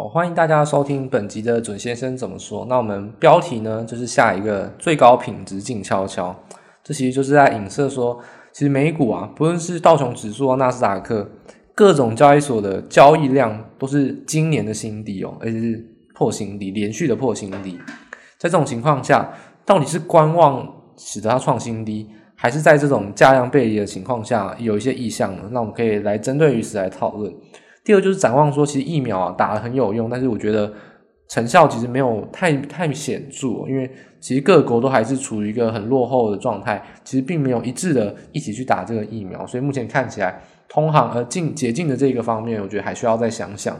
好，欢迎大家收听本集的准先生怎么说。那我们标题呢，就是下一个最高品质静悄悄。这其实就是在影射说，其实美股啊，不论是道琼指数啊、纳斯达克，各种交易所的交易量都是今年的新低哦，而且是破新低，连续的破新低。在这种情况下，到底是观望使得它创新低，还是在这种价量背离的情况下有一些意向呢？那我们可以来针对于此来讨论。第二就是展望说，其实疫苗啊打得很有用，但是我觉得成效其实没有太太显著，因为其实各国都还是处于一个很落后的状态，其实并没有一致的一起去打这个疫苗，所以目前看起来通航呃进解禁的这个方面，我觉得还需要再想想。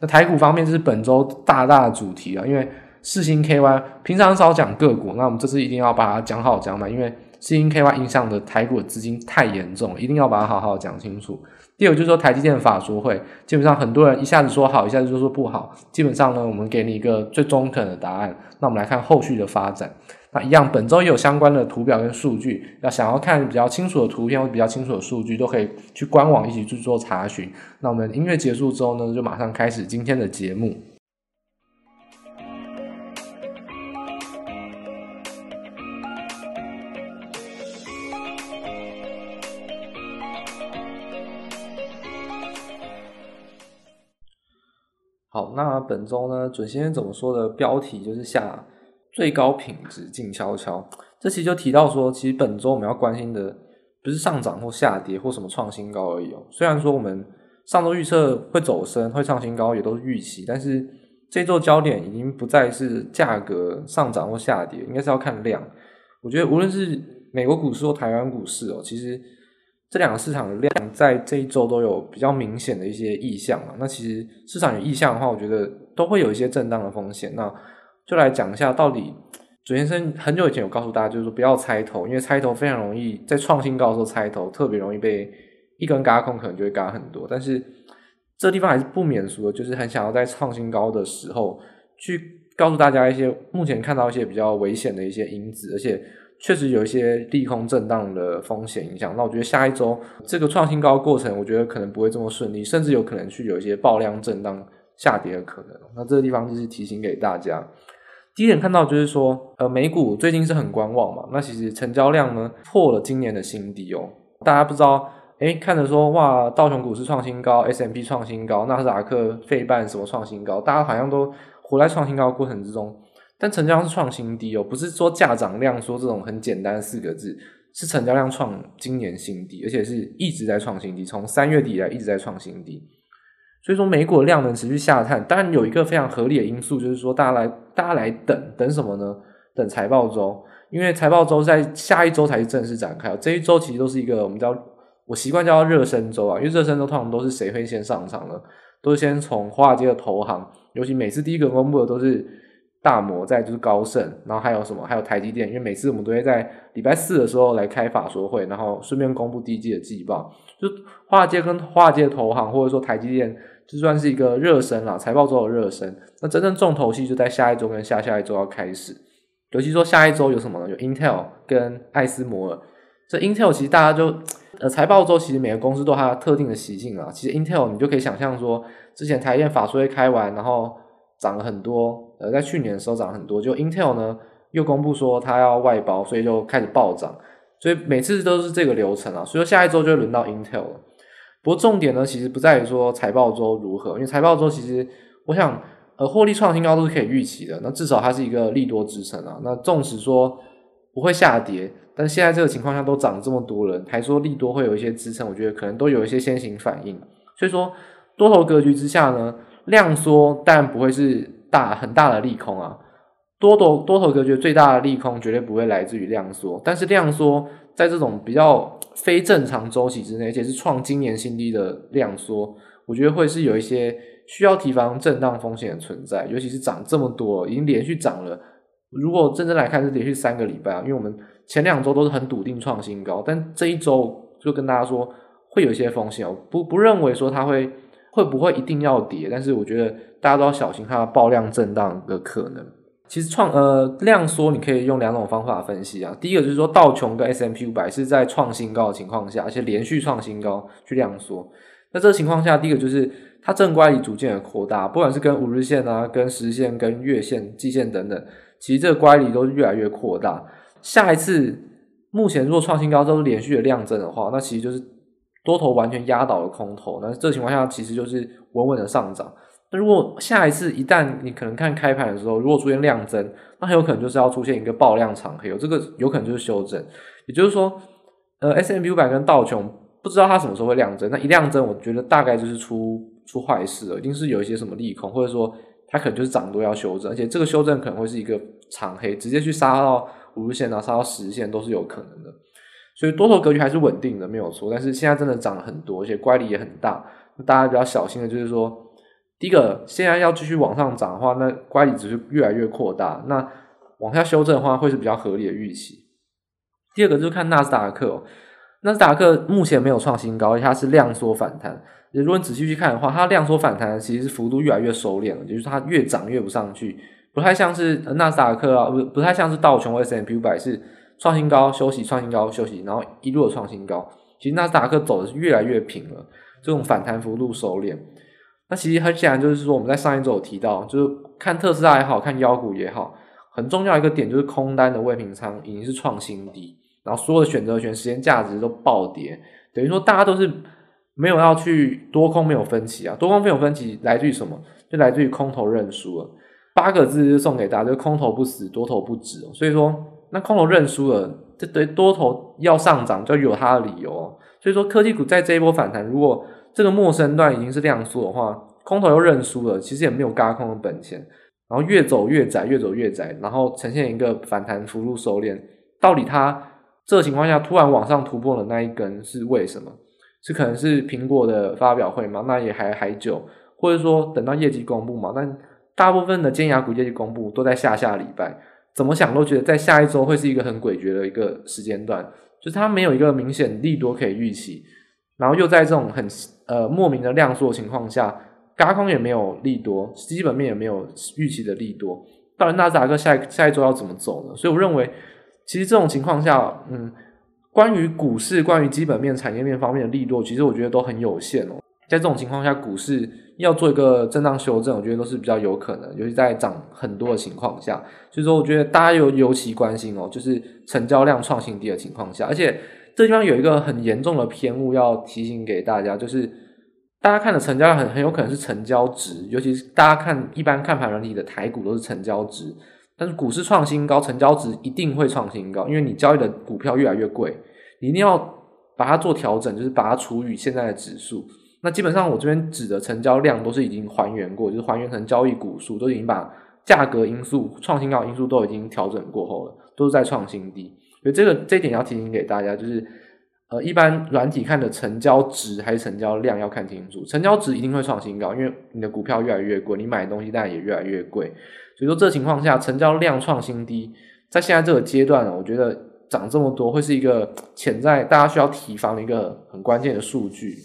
那台股方面就是本周大大的主题啊，因为四星 KY 平常少讲个股，那我们这次一定要把它讲好讲满，因为世芯 KY 影响的台股的资金太严重，一定要把它好好讲清楚。第二个就是说台积电法说会，基本上很多人一下子说好，一下子就说不好。基本上呢，我们给你一个最中肯的答案。那我们来看后续的发展。那一样，本周也有相关的图表跟数据，要想要看比较清楚的图片或比较清楚的数据，都可以去官网一起去做查询。那我们音乐结束之后呢，就马上开始今天的节目。好，那本周呢，准先生怎么说的标题就是下最高品质静悄悄。这期就提到说，其实本周我们要关心的不是上涨或下跌或什么创新高而已哦。虽然说我们上周预测会走升、会创新高，也都是预期，但是这周焦点已经不再是价格上涨或下跌，应该是要看量。我觉得无论是美国股市或台湾股市哦，其实。这两个市场的量在这一周都有比较明显的一些意向嘛。那其实市场有意向的话，我觉得都会有一些震荡的风险。那就来讲一下，到底左先生很久以前有告诉大家，就是说不要猜头，因为猜头非常容易在创新高的时候猜头，特别容易被一根嘎空，可能就会嘎很多。但是这地方还是不免俗的，就是很想要在创新高的时候去告诉大家一些目前看到一些比较危险的一些因子，而且。确实有一些利空震荡的风险影响，那我觉得下一周这个创新高过程，我觉得可能不会这么顺利，甚至有可能去有一些爆量震荡下跌的可能。那这个地方就是提醒给大家。第一点看到就是说，呃，美股最近是很观望嘛，那其实成交量呢破了今年的新低哦。大家不知道，诶，看着说哇，道琼股市创新高，S M P 创新高，纳斯达克、费半什么创新高，大家好像都活在创新高过程之中。但成交量是创新低哦，不是说价涨量说这种很简单的四个字，是成交量创今年新低，而且是一直在创新低，从三月底以来一直在创新低。所以说美股的量能持续下探，当然有一个非常合理的因素，就是说大家来大家来等等什么呢？等财报周，因为财报周在下一周才是正式展开，这一周其实都是一个我们叫我习惯叫热身周啊，因为热身周通常都是谁会先上场呢？都是先从华尔街的投行，尤其每次第一个公布的都是。大摩在就是高盛，然后还有什么？还有台积电，因为每次我们都会在礼拜四的时候来开法说会，然后顺便公布第一季的季报。就华尔街跟华尔街的投行，或者说台积电，就算是一个热身啦，财报周的热身。那真正重头戏就在下一周跟下下一周要开始。尤其说下一周有什么呢？有 Intel 跟艾斯摩尔。这 Intel 其实大家就呃财报周其实每个公司都有它特定的习性啊。其实 Intel 你就可以想象说，之前台电法说会开完，然后。涨了很多，呃，在去年的时候涨很多，就 Intel 呢又公布说它要外包，所以就开始暴涨，所以每次都是这个流程啊，所以说下一周就轮到 Intel 了。不过重点呢，其实不在于说财报周如何，因为财报周其实我想，呃，获利创新高都是可以预期的，那至少它是一个利多支撑啊。那纵使说不会下跌，但现在这个情况下都涨这么多了，还说利多会有一些支撑，我觉得可能都有一些先行反应。所以说多头格局之下呢。量缩，但不会是大很大的利空啊。多头多头格局最大的利空绝对不会来自于量缩，但是量缩在这种比较非正常周期之内，而且是创今年新低的量缩，我觉得会是有一些需要提防震荡风险的存在，尤其是涨这么多，已经连续涨了。如果真正来看是连续三个礼拜啊，因为我们前两周都是很笃定创新高，但这一周就跟大家说会有一些风险我，不不认为说它会。会不会一定要跌？但是我觉得大家都要小心它的爆量震荡的可能。其实创呃量缩，你可以用两种方法分析啊。第一个就是说道琼跟 S M P 五百是在创新高的情况下，而且连续创新高去量缩。那这个情况下，第一个就是它正乖离逐渐的扩大，不管是跟五日线啊、跟十线、跟月线、季线等等，其实这个乖离都是越来越扩大。下一次目前如果创新高都是连续的量增的话，那其实就是多头完全压倒了空头，那这情况下其实就是稳稳的上涨。那如果下一次一旦你可能看开盘的时候，如果出现量增，那很有可能就是要出现一个爆量长黑，这个有可能就是修正。也就是说，呃，S&P 500跟道琼不知道它什么时候会量增，那一量增，我觉得大概就是出出坏事了，一定是有一些什么利空，或者说它可能就是涨多要修正，而且这个修正可能会是一个长黑，直接去杀到五日线啊，杀到十日线都是有可能的。所以多头格局还是稳定的，没有错。但是现在真的涨了很多，而且乖离也很大，大家比较小心的就是说。第一个，现在要继续往上涨的话，那乖离只是越来越扩大。那往下修正的话，会是比较合理的预期。第二个就是看纳斯达克，纳斯达克目前没有创新高，而且它是量缩反弹。如果你仔细去看的话，它量缩反弹其实是幅度越来越收敛了，就是它越涨越不上去，不太像是纳斯达克啊，不不太像是道琼或 S&P 500是创新高休息，创新高休息，然后一路的创新高。其实纳斯达克走的是越来越平了，这种反弹幅度收敛。那其实很显然就是说，我们在上一周有提到，就是看特斯拉也好看妖股也好，很重要一个点就是空单的未平仓已经是创新低，然后所有的选择权时间价值都暴跌，等于说大家都是没有要去多空没有分歧啊，多空没有分歧来自于什么？就来自于空头认输了。八个字就送给大家，就是空头不死，多头不止。所以说，那空头认输了，这对多头要上涨就有它的理由。所以说，科技股在这一波反弹，如果这个陌生段已经是量缩的话，空头又认输了，其实也没有轧空的本钱，然后越走越窄，越走越窄，然后呈现一个反弹幅度收敛。到底它这情况下突然往上突破的那一根是为什么？是可能是苹果的发表会吗？那也还还久，或者说等到业绩公布嘛？但大部分的尖牙股业绩公布都在下下礼拜，怎么想都觉得在下一周会是一个很诡谲的一个时间段，就是它没有一个明显利多可以预期。然后又在这种很呃莫名的量缩的情况下，轧空也没有利多，基本面也没有预期的利多，到底纳斯达克下下一周要怎么走呢？所以我认为，其实这种情况下，嗯，关于股市、关于基本面、产业面方面的利多，其实我觉得都很有限哦。在这种情况下，股市要做一个震荡修正，我觉得都是比较有可能，尤其在涨很多的情况下。所以说，我觉得大家尤尤其关心哦，就是成交量创新低的情况下，而且。这地方有一个很严重的偏误要提醒给大家，就是大家看的成交量很很有可能是成交值，尤其是大家看一般看盘软体的台股都是成交值，但是股市创新高，成交值一定会创新高，因为你交易的股票越来越贵，你一定要把它做调整，就是把它除以现在的指数。那基本上我这边指的成交量都是已经还原过，就是还原成交易股数，都已经把价格因素、创新高因素都已经调整过后了，都是在创新低。所以这个这一点要提醒给大家，就是呃，一般软体看的成交值还是成交量要看清楚。成交值一定会创新高，因为你的股票越来越贵，你买的东西当然也越来越贵。所以说，这情况下成交量创新低，在现在这个阶段呢，我觉得涨这么多会是一个潜在大家需要提防的一个很关键的数据。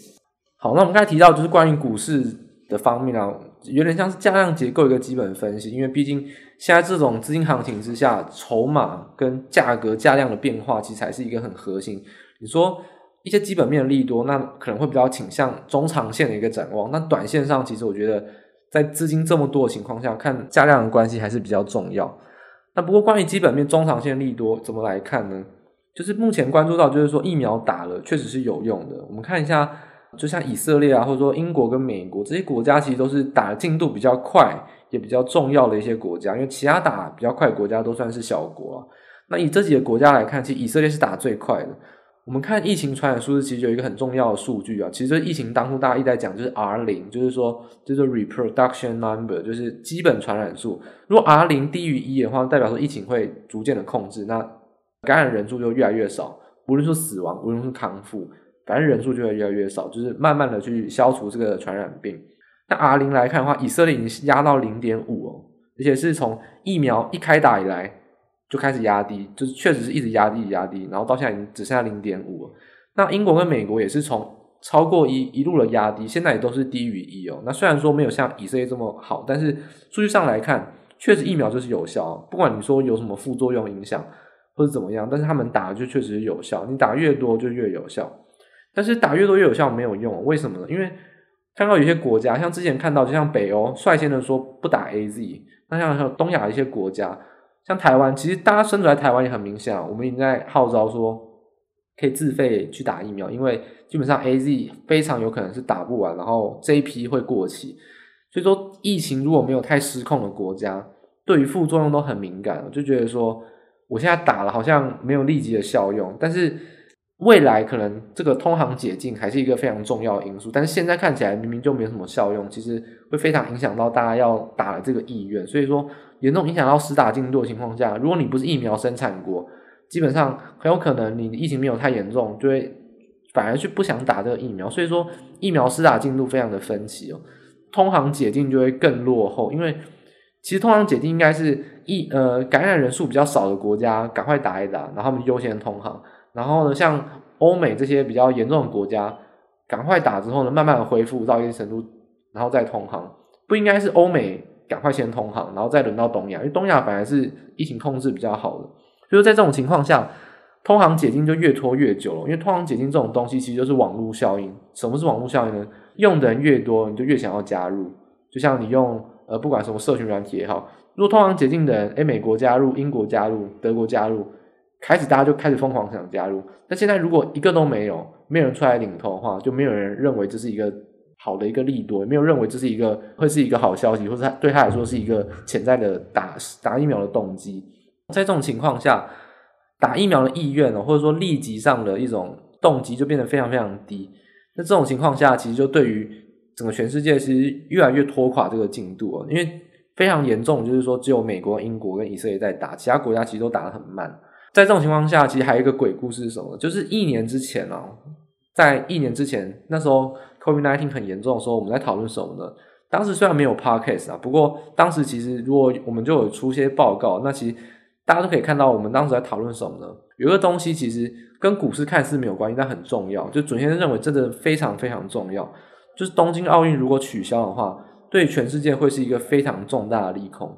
好，那我们刚才提到就是关于股市的方面啊。有点像是价量结构一个基本分析，因为毕竟现在这种资金行情之下，筹码跟价格价量的变化，其实才是一个很核心。你说一些基本面的利多，那可能会比较倾向中长线的一个展望。那短线上，其实我觉得在资金这么多的情况下，看价量的关系还是比较重要。那不过关于基本面中长线利多怎么来看呢？就是目前关注到，就是说疫苗打了确实是有用的。我们看一下。就像以色列啊，或者说英国跟美国这些国家，其实都是打进度比较快，也比较重要的一些国家。因为其他打比较快国家都算是小国啊。那以这几个国家来看，其实以色列是打最快的。我们看疫情传染数字，其实有一个很重要的数据啊。其实疫情当初大家一直在讲，就是 R 零，就是说就是 reproduction number，就是基本传染数。如果 R 零低于一的话，代表说疫情会逐渐的控制，那感染人数就越来越少，无论是死亡，无论是康复。反正人数就会越来越少，就是慢慢的去消除这个传染病。那 R 零来看的话，以色列已经压到零点五哦，而且是从疫苗一开打以来就开始压低，就是确实是一直压低压低，然后到现在已经只剩下零点五。那英国跟美国也是从超过一一路的压低，现在也都是低于一哦。那虽然说没有像以色列这么好，但是数据上来看，确实疫苗就是有效，不管你说有什么副作用影响或者怎么样，但是他们打的就确实是有效，你打越多就越有效。但是打越多越有效没有用，为什么呢？因为看到有些国家，像之前看到，就像北欧率先的说不打 AZ，那像还有东亚一些国家，像台湾，其实大家身处在台湾也很明显啊，我们已经在号召说可以自费去打疫苗，因为基本上 AZ 非常有可能是打不完，然后这一批会过期，所以说疫情如果没有太失控的国家，对于副作用都很敏感，就觉得说我现在打了好像没有立即的效用，但是。未来可能这个通航解禁还是一个非常重要的因素，但是现在看起来明明就没有什么效用，其实会非常影响到大家要打的这个意愿。所以说，严重影响到施打进度的情况下，如果你不是疫苗生产国，基本上很有可能你疫情没有太严重，就会反而去不想打这个疫苗。所以说，疫苗施打进度非常的分歧哦，通航解禁就会更落后，因为其实通航解禁应该是疫呃感染人数比较少的国家赶快打一打，然后他们优先通航。然后呢，像欧美这些比较严重的国家，赶快打之后呢，慢慢的恢复到一定程度，然后再通航。不应该是欧美赶快先通航，然后再轮到东亚，因为东亚本来是疫情控制比较好的。所以在这种情况下，通航解禁就越拖越久了。因为通航解禁这种东西其实就是网络效应。什么是网络效应呢？用的人越多，你就越想要加入。就像你用呃，不管什么社群软体也好，如果通航解禁的人，诶，美国加入，英国加入，德国加入。开始大家就开始疯狂想加入，那现在如果一个都没有，没有人出来领头的话，就没有人认为这是一个好的一个利多，也没有认为这是一个会是一个好消息，或者他对他来说是一个潜在的打打疫苗的动机。在这种情况下，打疫苗的意愿或者说立即上的一种动机就变得非常非常低。那这种情况下，其实就对于整个全世界其实越来越拖垮这个进度哦，因为非常严重，就是说只有美国、英国跟以色列在打，其他国家其实都打得很慢。在这种情况下，其实还有一个鬼故事是什么？就是一年之前哦，在一年之前，那时候 COVID-19 很严重的时候，我们在讨论什么呢？当时虽然没有 podcast 啊，不过当时其实如果我们就有出些报告，那其实大家都可以看到我们当时在讨论什么呢？有个东西其实跟股市看似没有关系，但很重要。就准先生认为真的非常非常重要，就是东京奥运如果取消的话，对全世界会是一个非常重大的利空。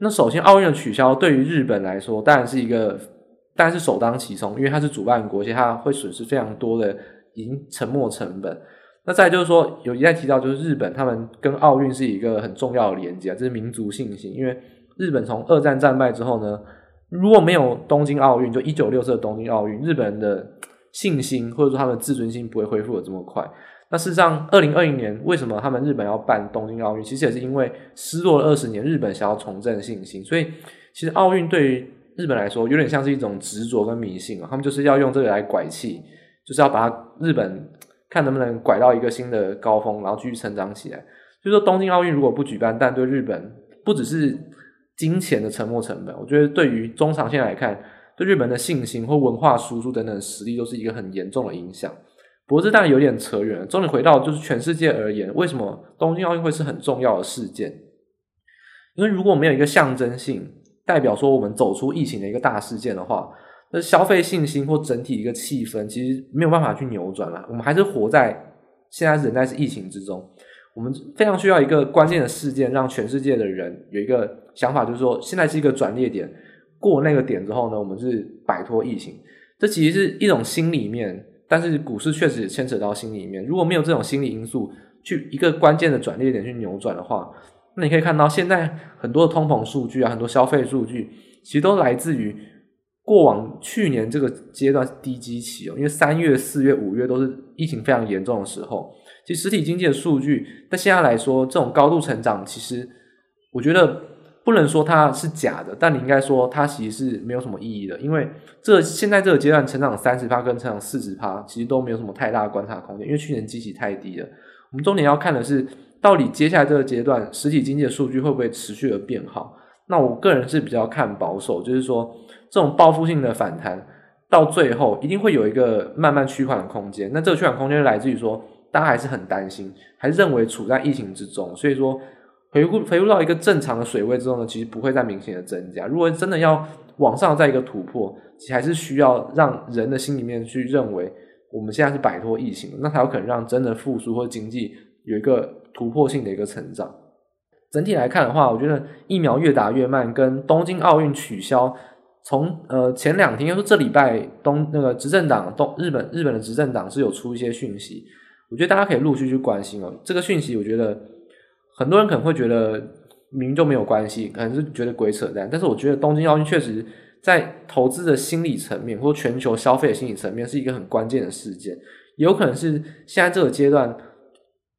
那首先，奥运的取消对于日本来说，当然是一个。但是首当其冲，因为它是主办国，而且它会损失非常多的银沉没成本。那再就是说，有一再提到，就是日本他们跟奥运是一个很重要的连接，这是民族信心。因为日本从二战战败之后呢，如果没有东京奥运，就一九六四的东京奥运，日本人的信心或者说他们的自尊心不会恢复的这么快。那事实上，二零二零年为什么他们日本要办东京奥运？其实也是因为失落了二十年，日本想要重振信心。所以，其实奥运对于日本来说，有点像是一种执着跟迷信啊，他们就是要用这个来拐气，就是要把它日本看能不能拐到一个新的高峰，然后继续成长起来。就是说，东京奥运如果不举办，但对日本不只是金钱的沉没成本，我觉得对于中长线来看，对日本的信心或文化输出等等实力都是一个很严重的影响。不过这当然有点扯远了。终于回到就是全世界而言，为什么东京奥运会是很重要的事件？因为如果没有一个象征性。代表说我们走出疫情的一个大事件的话，那消费信心或整体一个气氛其实没有办法去扭转了。我们还是活在现在仍在是疫情之中，我们非常需要一个关键的事件，让全世界的人有一个想法，就是说现在是一个转捩点，过那个点之后呢，我们是摆脱疫情。这其实是一种心里面，但是股市确实牵扯到心里面。如果没有这种心理因素，去一个关键的转捩点去扭转的话。那你可以看到，现在很多的通膨数据啊，很多消费数据，其实都来自于过往去年这个阶段低基期哦。因为三月、四月、五月都是疫情非常严重的时候，其实实体经济的数据，但现在来说，这种高度成长，其实我觉得不能说它是假的，但你应该说它其实是没有什么意义的，因为这现在这个阶段成长三十趴跟成长四十趴，其实都没有什么太大的观察空间，因为去年基期太低了。我们重点要看的是。到底接下来这个阶段，实体经济的数据会不会持续的变好？那我个人是比较看保守，就是说这种报复性的反弹到最后一定会有一个慢慢趋缓的空间。那这个趋缓空间来自于说，大家还是很担心，还认为处在疫情之中，所以说回复回复到一个正常的水位之后呢，其实不会再明显的增加。如果真的要往上再一个突破，其实还是需要让人的心里面去认为我们现在是摆脱疫情，那才有可能让真的复苏或经济有一个。突破性的一个成长，整体来看的话，我觉得疫苗越打越慢，跟东京奥运取消，从呃前两天，又说这礼拜东那个执政党东日本日本的执政党是有出一些讯息，我觉得大家可以陆续去关心哦。这个讯息，我觉得很多人可能会觉得明明就没有关系，可能是觉得鬼扯淡。但是我觉得东京奥运确实在投资的心理层面，或全球消费的心理层面，是一个很关键的事件。有可能是现在这个阶段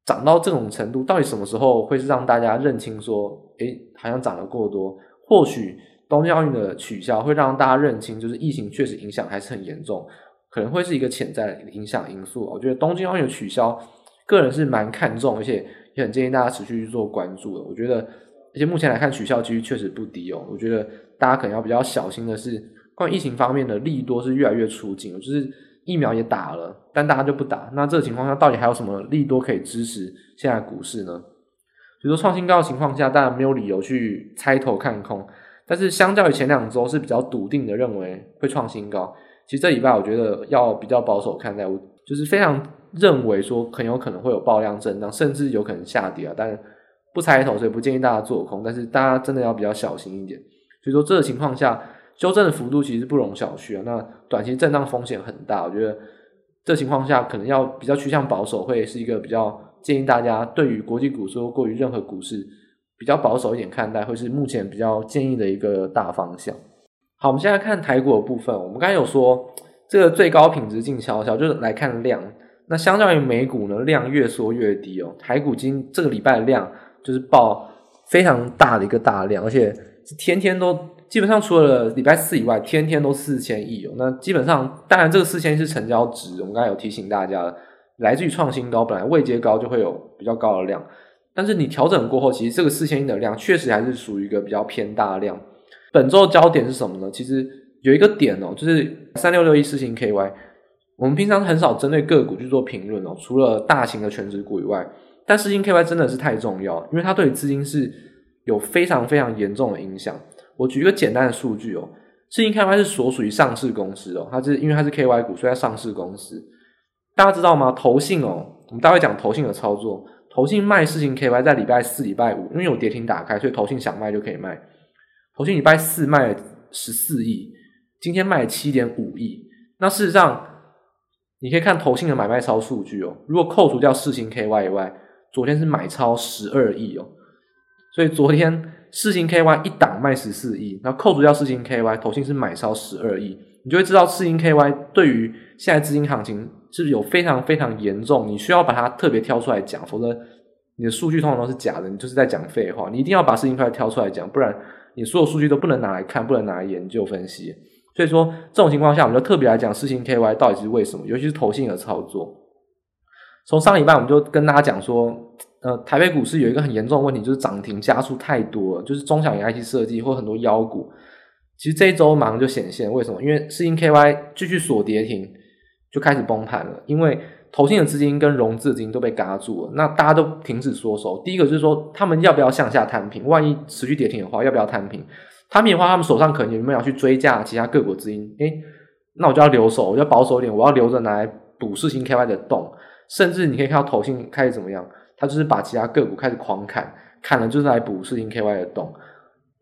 涨到这种程度，到底什么时候会是让大家认清说，诶，好像涨得过多？或许东京奥运的取消会让大家认清，就是疫情确实影响还是很严重。可能会是一个潜在的影响因素。我觉得东京奥运的取消，个人是蛮看重，而且也很建议大家持续去做关注的。我觉得，而且目前来看，取消几率确实不低哦。我觉得大家可能要比较小心的是，关于疫情方面的利多是越来越出尽，就是疫苗也打了，但大家就不打。那这个情况下，到底还有什么利多可以支持现在股市呢？比如说创新高的情况下，当然没有理由去猜头看空，但是相较于前两周是比较笃定的认为会创新高。其实这礼拜我觉得要比较保守看待，我就是非常认为说很有可能会有爆量震荡，甚至有可能下跌啊。但不猜头，所以不建议大家做空。但是大家真的要比较小心一点。所以说这个情况下，修正的幅度其实不容小觑啊。那短期震荡风险很大，我觉得这情况下可能要比较趋向保守，会是一个比较建议大家对于国际股市或过于任何股市比较保守一点看待，会是目前比较建议的一个大方向。好，我们现在看台股的部分。我们刚才有说，这个最高品质静悄悄，就是来看量。那相较于美股呢，量越缩越低哦。台股今这个礼拜的量就是爆非常大的一个大量，而且天天都基本上除了礼拜四以外，天天都四千亿哦。那基本上，当然这个四千亿是成交值。我们刚才有提醒大家，来自于创新高，本来位阶高就会有比较高的量，但是你调整过后，其实这个四千亿的量确实还是属于一个比较偏大量。本周的焦点是什么呢？其实有一个点哦，就是三六六一四星 KY。我们平常很少针对个股去做评论哦，除了大型的权值股以外，但四星 KY 真的是太重要，因为它对资金是有非常非常严重的影响。我举一个简单的数据哦，世芯 KY 是所属于上市公司哦，它是因为它是 KY 股，所以它上市公司。大家知道吗？投信哦，我们待会讲投信的操作，投信卖世芯 KY 在礼拜四、礼拜五，因为有跌停打开，所以投信想卖就可以卖。投信礼拜四卖十四亿，今天卖七点五亿。那事实上，你可以看投信的买卖超数据哦。如果扣除掉世芯 KY 以外，昨天是买超十二亿哦。所以昨天四星 KY 一档卖十四亿，那扣除掉四星 KY，投信是买超十二亿。你就会知道四星 KY 对于现在资金行情是有非常非常严重，你需要把它特别挑出来讲，否则你的数据通常都是假的，你就是在讲废话。你一定要把世芯 KY 挑出来讲，不然。你所有数据都不能拿来看，不能拿来研究分析，所以说这种情况下，我们就特别来讲四星 KY 到底是为什么，尤其是投信的操作。从上礼拜我们就跟大家讲说，呃，台北股市有一个很严重的问题，就是涨停家数太多了，就是中小型 IC 设计或很多妖股。其实这一周马上就显现为什么？因为世芯 KY 继续锁跌停，就开始崩盘了，因为。投信的资金跟融资的资金都被嘎住了，那大家都停止缩手。第一个就是说，他们要不要向下摊平？万一持续跌停的话，要不要摊平？摊平的话，他们手上可能有没有去追价其他各股资金？诶，那我就要留守，我就要保守一点，我要留着拿来补世芯 KY 的洞。甚至你可以看到投信开始怎么样，他就是把其他个股开始狂砍，砍了就是来补世芯 KY 的洞。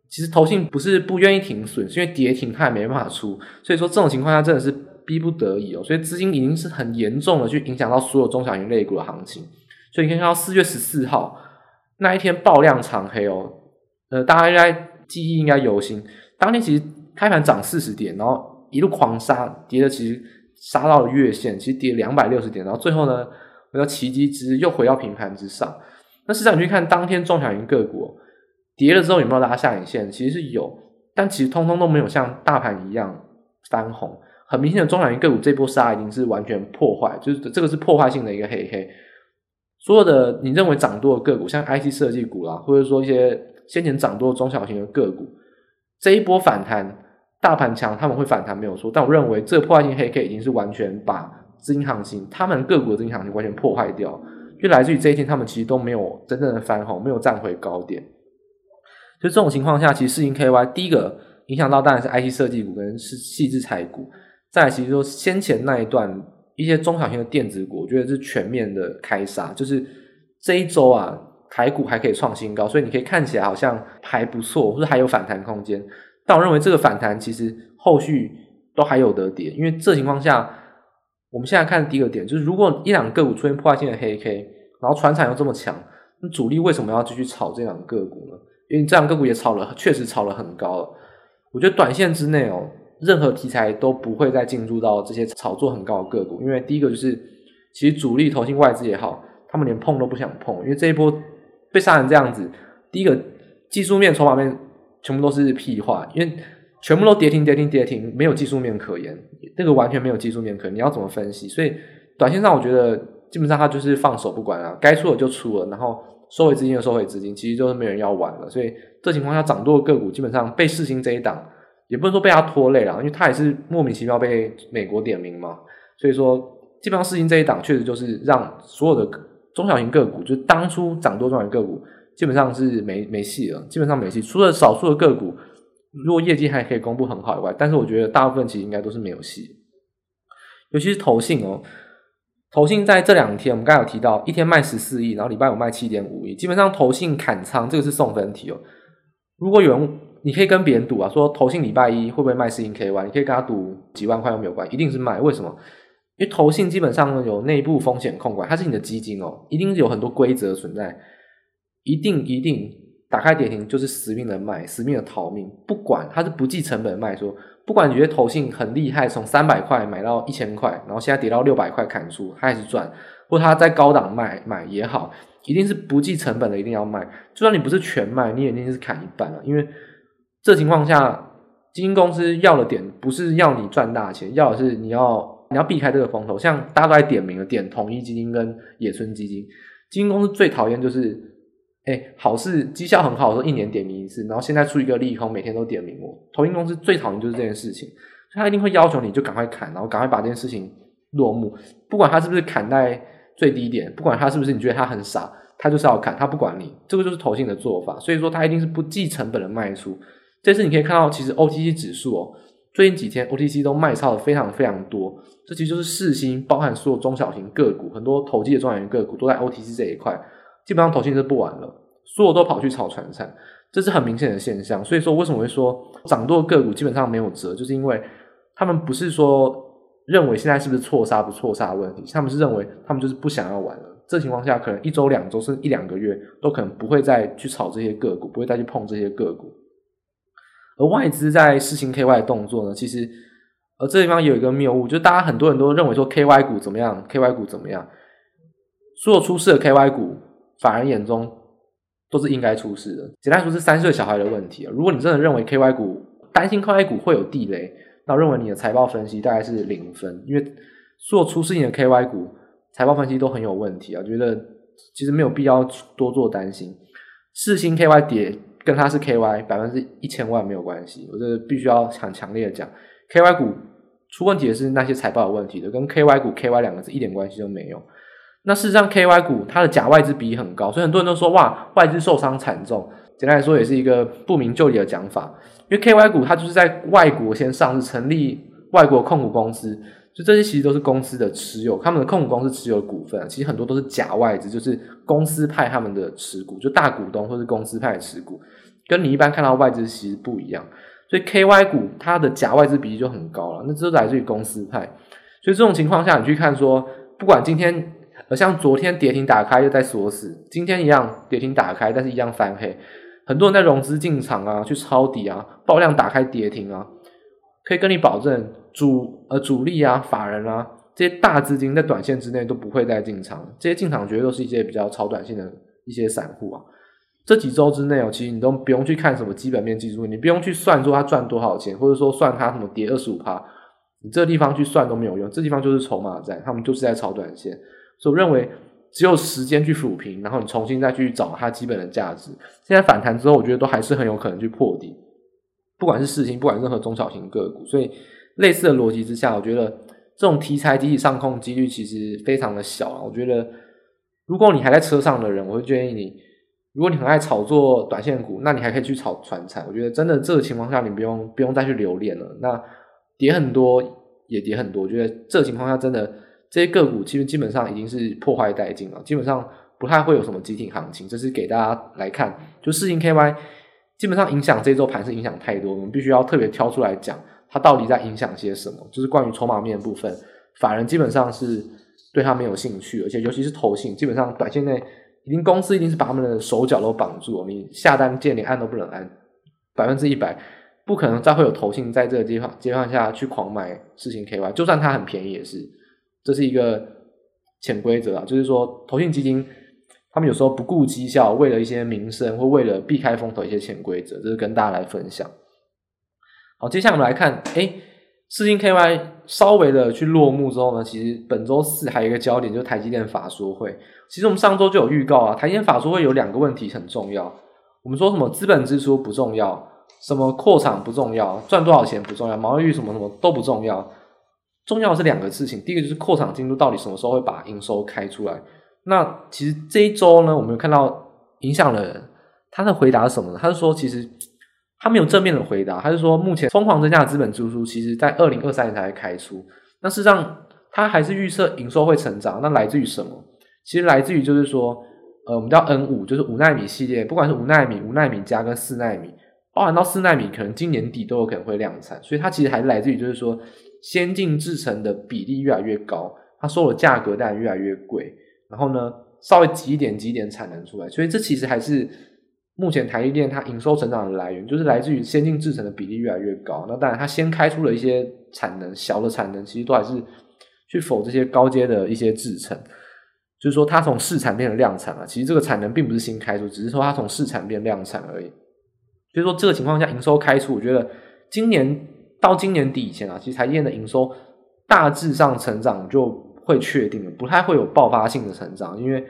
其实投信不是不愿意停损，是因为跌停他也没办法出。所以说这种情况下真的是。逼不得已哦，所以资金已经是很严重的去影响到所有中小型类股的行情，所以你可以看到四月十四号那一天爆量长黑哦，呃，大家应该记忆应该犹新，当天其实开盘涨四十点，然后一路狂杀，跌的其实杀到了月线，其实跌两百六十点，然后最后呢，那个奇迹之又回到平盘之上。那市场去看当天中小型个股跌了之后有没有拉下影线？其实是有，但其实通通都没有像大盘一样翻红。很明显的中小型个股这波杀已经是完全破坏，就是这个是破坏性的一个黑黑。所有的你认为涨多的个股，像 IC 设计股啦，或者说一些先前涨多的中小型的个股，这一波反弹，大盘强他们会反弹没有错，但我认为这个破坏性黑 K 已经是完全把资金行情，他们个股的资金行情完全破坏掉，就来自于这一天他们其实都没有真正的翻红，没有站回高点。就这种情况下，其实世芯 KY 第一个影响到当然是 IC 设计股跟是矽智财股。再来，其实说先前那一段一些中小型的电子股，我觉得是全面的开杀，就是这一周啊，台股还可以创新高，所以你可以看起来好像还不错，或者还有反弹空间。但我认为这个反弹其实后续都还有得跌，因为这情况下，我们现在看第一个点就是，如果一两个股出现破坏性的黑 K，然后船产又这么强，那主力为什么要继续炒这两个股呢？因为这两个股也炒了，确实炒了很高了。我觉得短线之内哦，任何题材都不会再进入到这些炒作很高的个股，因为第一个就是，其实主力投信外资也好，他们连碰都不想碰，因为这一波被杀成这样子，第一个技术面、筹码面全部都是屁话，因为全部都跌停、跌停、跌停，没有技术面可言，那个完全没有技术面可言，你要怎么分析？所以短线上，我觉得基本上他就是放手不管了，该出的就出了，然后。收回资金就收回资金，其实就是没人要玩了。所以这情况下，涨多的个股基本上被世芯这一档，也不能说被他拖累了，因为他也是莫名其妙被美国点名嘛。所以说，基本上世芯这一档确实就是让所有的中小型个股，就是当初涨多中小型个股，基本上是没没戏了，基本上没戏。除了少数的个股，如果业绩还可以公布很好以外，但是我觉得大部分其实应该都是没有戏。尤其是投信哦。投信在这两天，我们刚才有提到，一天卖十四亿，然后礼拜五卖七点五亿，基本上投信砍仓，这个是送分题哦。如果有人，你可以跟别人赌啊，说投信礼拜一会不会卖四亿 KY，你可以跟他赌几万块都没有关，一定是卖。为什么？因为投信基本上有内部风险控管，它是你的基金哦，一定是有很多规则存在，一定一定打开跌停就是死命的卖，死命的逃命，不管它是不计成本卖说。不管你觉得投信很厉害，从三百块买到一千块，然后现在跌到六百块砍出，他还是赚；或他在高档卖买也好，一定是不计成本的，一定要卖。就算你不是全卖，你也一定是砍一半了，因为这情况下，基金公司要的点不是要你赚大钱，要的是你要你要避开这个风头。像大家都在点名了，点统一基金跟野村基金，基金公司最讨厌就是。哎、好事绩效很好的时候，一年点名一次，然后现在出一个利空，每天都点名我。投信公司最讨厌就是这件事情，所以他一定会要求你就赶快砍，然后赶快把这件事情落幕。不管他是不是砍在最低点，不管他是不是你觉得他很傻，他就是要砍，他不管你。这个就是投信的做法，所以说他一定是不计成本的卖出。这次你可以看到，其实 OTC 指数哦，最近几天 OTC 都卖超的非常非常多。这其实就是世芯，包含所有中小型个股，很多投机的中小型个股都在 OTC 这一块。基本上投信是不玩了，所有都跑去炒船产，这是很明显的现象。所以说，为什么会说涨多个股基本上没有辙，就是因为他们不是说认为现在是不是错杀不错杀的问题，他们是认为他们就是不想要玩了。这情况下，可能一周、两周甚至一两个月都可能不会再去炒这些个股，不会再去碰这些个股。而外资在世芯 KY 动作呢，其实而这地方有一个谬误，就大家很多人都认为说 KY 股怎么样，KY 股怎么样，所有出事的 KY 股。反而眼中都是应该出事的。简单说，是三岁小孩的问题。如果你真的认为 KY 股担心 KY 股会有地雷，那认为你的财报分析大概是零分，因为所有出事情的 KY 股财报分析都很有问题啊。觉得其实没有必要多做担心。四星 KY 跌跟它是 KY 百分之一千万没有关系，我觉得必须要很强烈的讲，KY 股出问题的是那些财报有问题的，跟 KY 股 KY 两个字一点关系都没有。那事实上，KY 股它的假外资比例很高，所以很多人都说哇，外资受伤惨重。简单来说，也是一个不明就里的讲法。因为 KY 股它就是在外国先上市，成立外国控股公司，就这些其实都是公司的持有，他们的控股公司持有的股份，其实很多都是假外资，就是公司派他们的持股，就大股东或是公司派持股，跟你一般看到外资其实不一样。所以 KY 股它的假外资比例就很高了，那这都来自于公司派。所以这种情况下，你去看说，不管今天。而像昨天跌停打开又在锁死，今天一样跌停打开，但是一样翻黑。很多人在融资进场啊，去抄底啊，爆量打开跌停啊，可以跟你保证主呃主力啊、法人啊这些大资金在短线之内都不会再进场。这些进场绝对都是一些比较炒短线的一些散户啊。这几周之内哦，其实你都不用去看什么基本面技术，你不用去算说他赚多少钱，或者说算他什么跌二十五趴，你这个地方去算都没有用。这地方就是筹码战，他们就是在炒短线。所以我认为只有时间去抚平，然后你重新再去找它基本的价值。现在反弹之后，我觉得都还是很有可能去破底，不管是市星，不管任何中小型个股。所以类似的逻辑之下，我觉得这种题材集体上控几率其实非常的小。我觉得如果你还在车上的人，我会建议你，如果你很爱炒作短线股，那你还可以去炒传产。我觉得真的这个情况下，你不用不用再去留恋了。那跌很多也跌很多，我觉得这情况下真的。这些个股其实基本上已经是破坏殆尽了，基本上不太会有什么急停行情。这是给大家来看，就世芯 KY 基本上影响这周盘是影响太多，我们必须要特别挑出来讲，它到底在影响些什么。就是关于筹码面部分，法人基本上是对它没有兴趣，而且尤其是投信，基本上短线内已经公司一定是把他们的手脚都绑住，你下单键连按都不能按，百分之一百不可能再会有投信在这个地方阶段下去狂买世芯 KY，就算它很便宜也是，这是一个潜规则啊，就是说投信基金他们有时候不顾绩效，为了一些名声或为了避开风头一些潜规则，这是跟大家来分享。好，接下来我们来看，诶世芯 KY 稍微的去落幕之后呢，其实本周四还有一个焦点，就是台积电法说会。其实我们上周就有预告啊，台积电法说会有两个问题很重要。我们说什么资本支出不重要，什么扩厂不重要，赚多少钱不重要，毛利率什么什么都不重要。重要的是两个事情，第一个就是扩厂进度到底什么时候会把营收开出来。那其实这一周呢，我们有看到影响了人，他的回答是什么呢？他是说其实。他没有正面的回答，他是说目前疯狂增加的资本支出，其实在二零二三年才会开出。那事实上，他还是预测营收会成长。那来自于什么？其实来自于就是说，呃，我们叫 N 五，就是五纳米系列，不管是五纳米、五纳米加跟四纳米，包含到四纳米，可能今年底都有可能会量产。所以它其实还来自于就是说，先进制程的比例越来越高，它收的价格当然越来越贵。然后呢，稍微挤一点挤一点产能出来，所以这其实还是。目前台积电它营收成长的来源，就是来自于先进制程的比例越来越高。那当然，它先开出了一些产能，小的产能其实都还是去否这些高阶的一些制程。就是说，它从试产变成量产了。其实这个产能并不是新开出，只是说它从试产变量产而已。所以说，这个情况下营收开出，我觉得今年到今年底以前啊，其实台积电的营收大致上成长就会确定了，不太会有爆发性的成长，因为。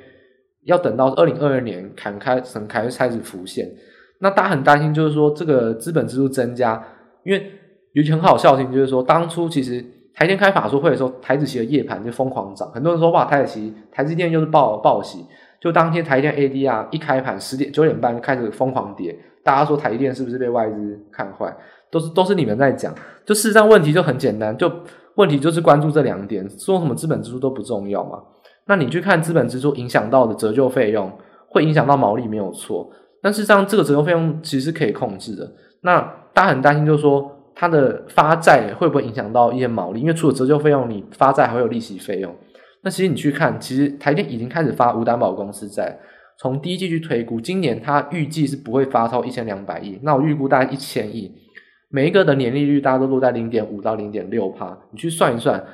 要等到二零二二年砍开层开始开始浮现，那大家很担心，就是说这个资本支出增加，因为有一句很好笑的事情，就是说当初其实台电开法说会的时候，台子期的夜盘就疯狂涨，很多人说哇，台子期台积电又是报报喜，就当天台电 ADR 一开盘十点九点半就开始疯狂跌，大家说台积电是不是被外资看坏？都是都是你们在讲，就事实上问题就很简单，就问题就是关注这两点，说什么资本支出都不重要嘛。那你去看资本支出影响到的折旧费用，会影响到毛利没有错，但事实上这个折旧费用其实可以控制的。那大家很担心，就是说它的发债会不会影响到一些毛利？因为除了折旧费用，你发债还有利息费用。那其实你去看，其实台电已经开始发无担保公司债，从第一季去推估，今年它预计是不会发超一千两百亿，那我预估大概一千亿，每一个的年利率大家都落在零点五到零点六趴，你去算一算。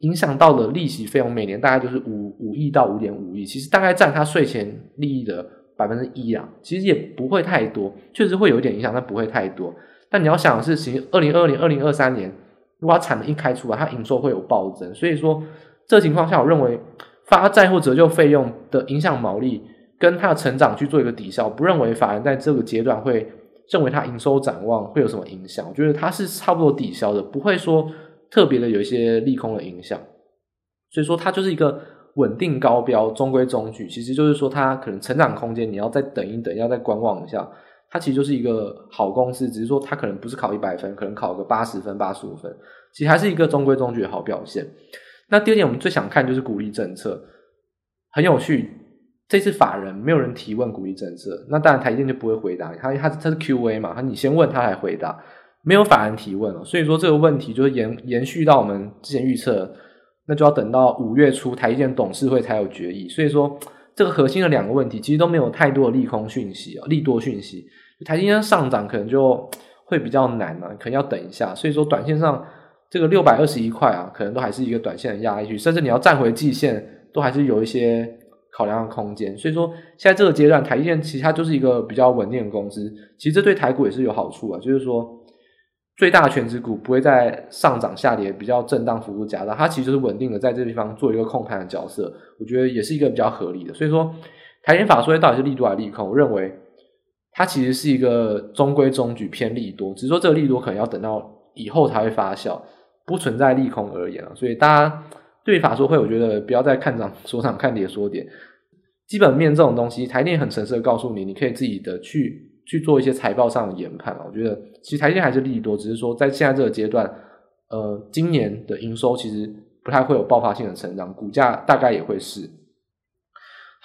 影响到的利息费用每年大概就是五五亿到五点五亿，其实大概占他税前利益的百分之一啊，其实也不会太多，确实会有一点影响，但不会太多。但你要想的是，其实二零二零、二零二三年，如果它产能一开出来，它营收会有暴增，所以说这情况下，我认为发债或折旧费用的影响毛利跟它的成长去做一个抵消，不认为法人在这个阶段会认为它营收展望会有什么影响，我觉得它是差不多抵消的，不会说。特别的有一些利空的影响，所以说它就是一个稳定高标、中规中矩。其实就是说它可能成长空间，你要再等一等，要再观望一下。它其实就是一个好公司，只是说它可能不是考一百分，可能考个八十分、八十五分，其实还是一个中规中矩的好表现。那第二点，我们最想看就是鼓励政策，很有趣。这次法人没有人提问股利政策，那当然台积电就不会回答，他他他是 Q&A 嘛，他你先问他来回答。没有法人提问了，所以说这个问题就是延延续到我们之前预测，那就要等到五月初台积电董事会才有决议。所以说这个核心的两个问题其实都没有太多的利空讯息啊，利多讯息，台积电上涨可能就会比较难了，可能要等一下。所以说短线上这个六百二十一块啊，可能都还是一个短线的压力区，甚至你要站回季线，都还是有一些考量的空间。所以说现在这个阶段，台积电其实它就是一个比较稳定的公司，其实这对台股也是有好处啊，就是说。最大的权值股不会在上涨下跌比较震荡幅度加大，它其实就是稳定的在这个地方做一个控盘的角色，我觉得也是一个比较合理的。所以说，台电法说到底是利多还是利空？我认为它其实是一个中规中矩偏利多，只是说这个利多可能要等到以后才会发酵，不存在利空而言啊。所以大家对法说会，我觉得不要再看涨说涨，看跌说跌。基本面这种东西，台电很诚实的告诉你，你可以自己的去。去做一些财报上的研判，我觉得其实台电还是利多，只是说在现在这个阶段，呃，今年的营收其实不太会有爆发性的成长，股价大概也会是。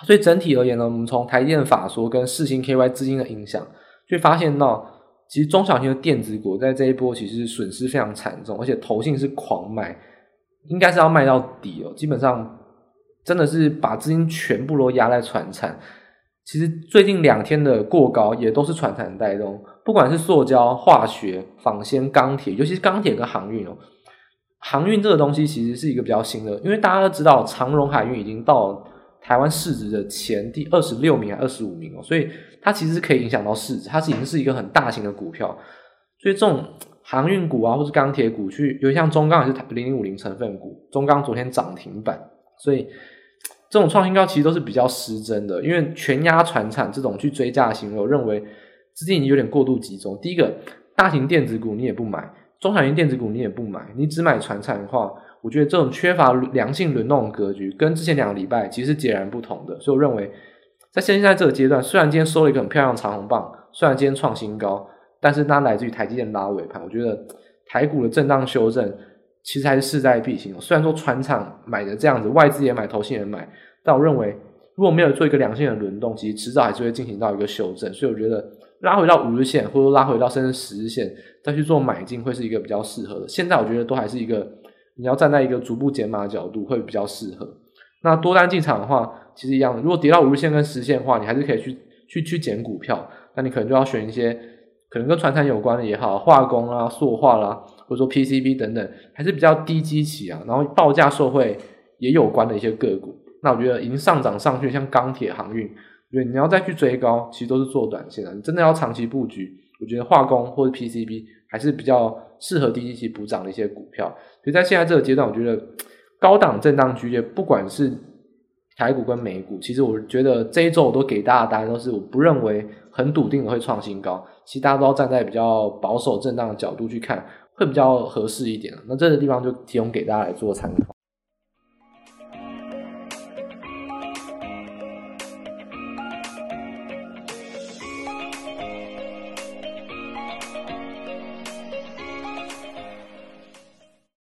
所以整体而言呢，我们从台电法说跟四星 KY 资金的影响，就发现到其实中小型的电子股在这一波其实损失非常惨重，而且投信是狂买，应该是要卖到底哦。基本上真的是把资金全部都压在传产。其实最近两天的过高也都是传产带动，不管是塑胶、化学、纺纤、钢铁，尤其是钢铁跟航运哦。航运这个东西其实是一个比较新的，因为大家都知道长荣海运已经到台湾市值的前第二十六名还二十五名哦，所以它其实可以影响到市值，它是已经是一个很大型的股票。所以这种航运股啊，或是钢铁股，去有像中钢也是零零五零成分股，中钢昨天涨停板，所以这种创新高其实都是比较失真的，因为全压船产这种去追价行为，我认为资金已经有点过度集中。第一个，大型电子股你也不买。中小型电子股你也不买，你只买船产的话，我觉得这种缺乏良性轮动的格局，跟之前两个礼拜其实截然不同的。所以我认为，在现在这个阶段，虽然今天收了一个很漂亮的长红棒，虽然今天创新高，但是它来自于台积电拉尾盘。我觉得台股的震荡修正其实还是势在必行。虽然说传产买的这样子，外资也买，投信也买，但我认为如果没有做一个良性的轮动，其实迟早还是会进行到一个修正。所以我觉得。拉回到五日线，或者拉回到甚至十日线，再去做买进，会是一个比较适合的。现在我觉得都还是一个，你要站在一个逐步减码的角度，会比较适合。那多单进场的话，其实一样，如果跌到五日线跟十线的话，你还是可以去去去减股票。那你可能就要选一些可能跟传产有关的也好，化工啊、塑化啦，或者说 PCB 等等，还是比较低基企啊，然后报价受惠也有关的一些个股。那我觉得已经上涨上去，像钢铁、航运。对，你要再去追高，其实都是做短线的。你真的要长期布局，我觉得化工或者 PCB 还是比较适合低基企补涨的一些股票。所以在现在这个阶段，我觉得高档震荡区间，不管是台股跟美股，其实我觉得这一周我都给大家答案都是，我不认为很笃定的会创新高。其实大家都要站在比较保守震荡的角度去看，会比较合适一点。那这个地方就提供给大家来做参考。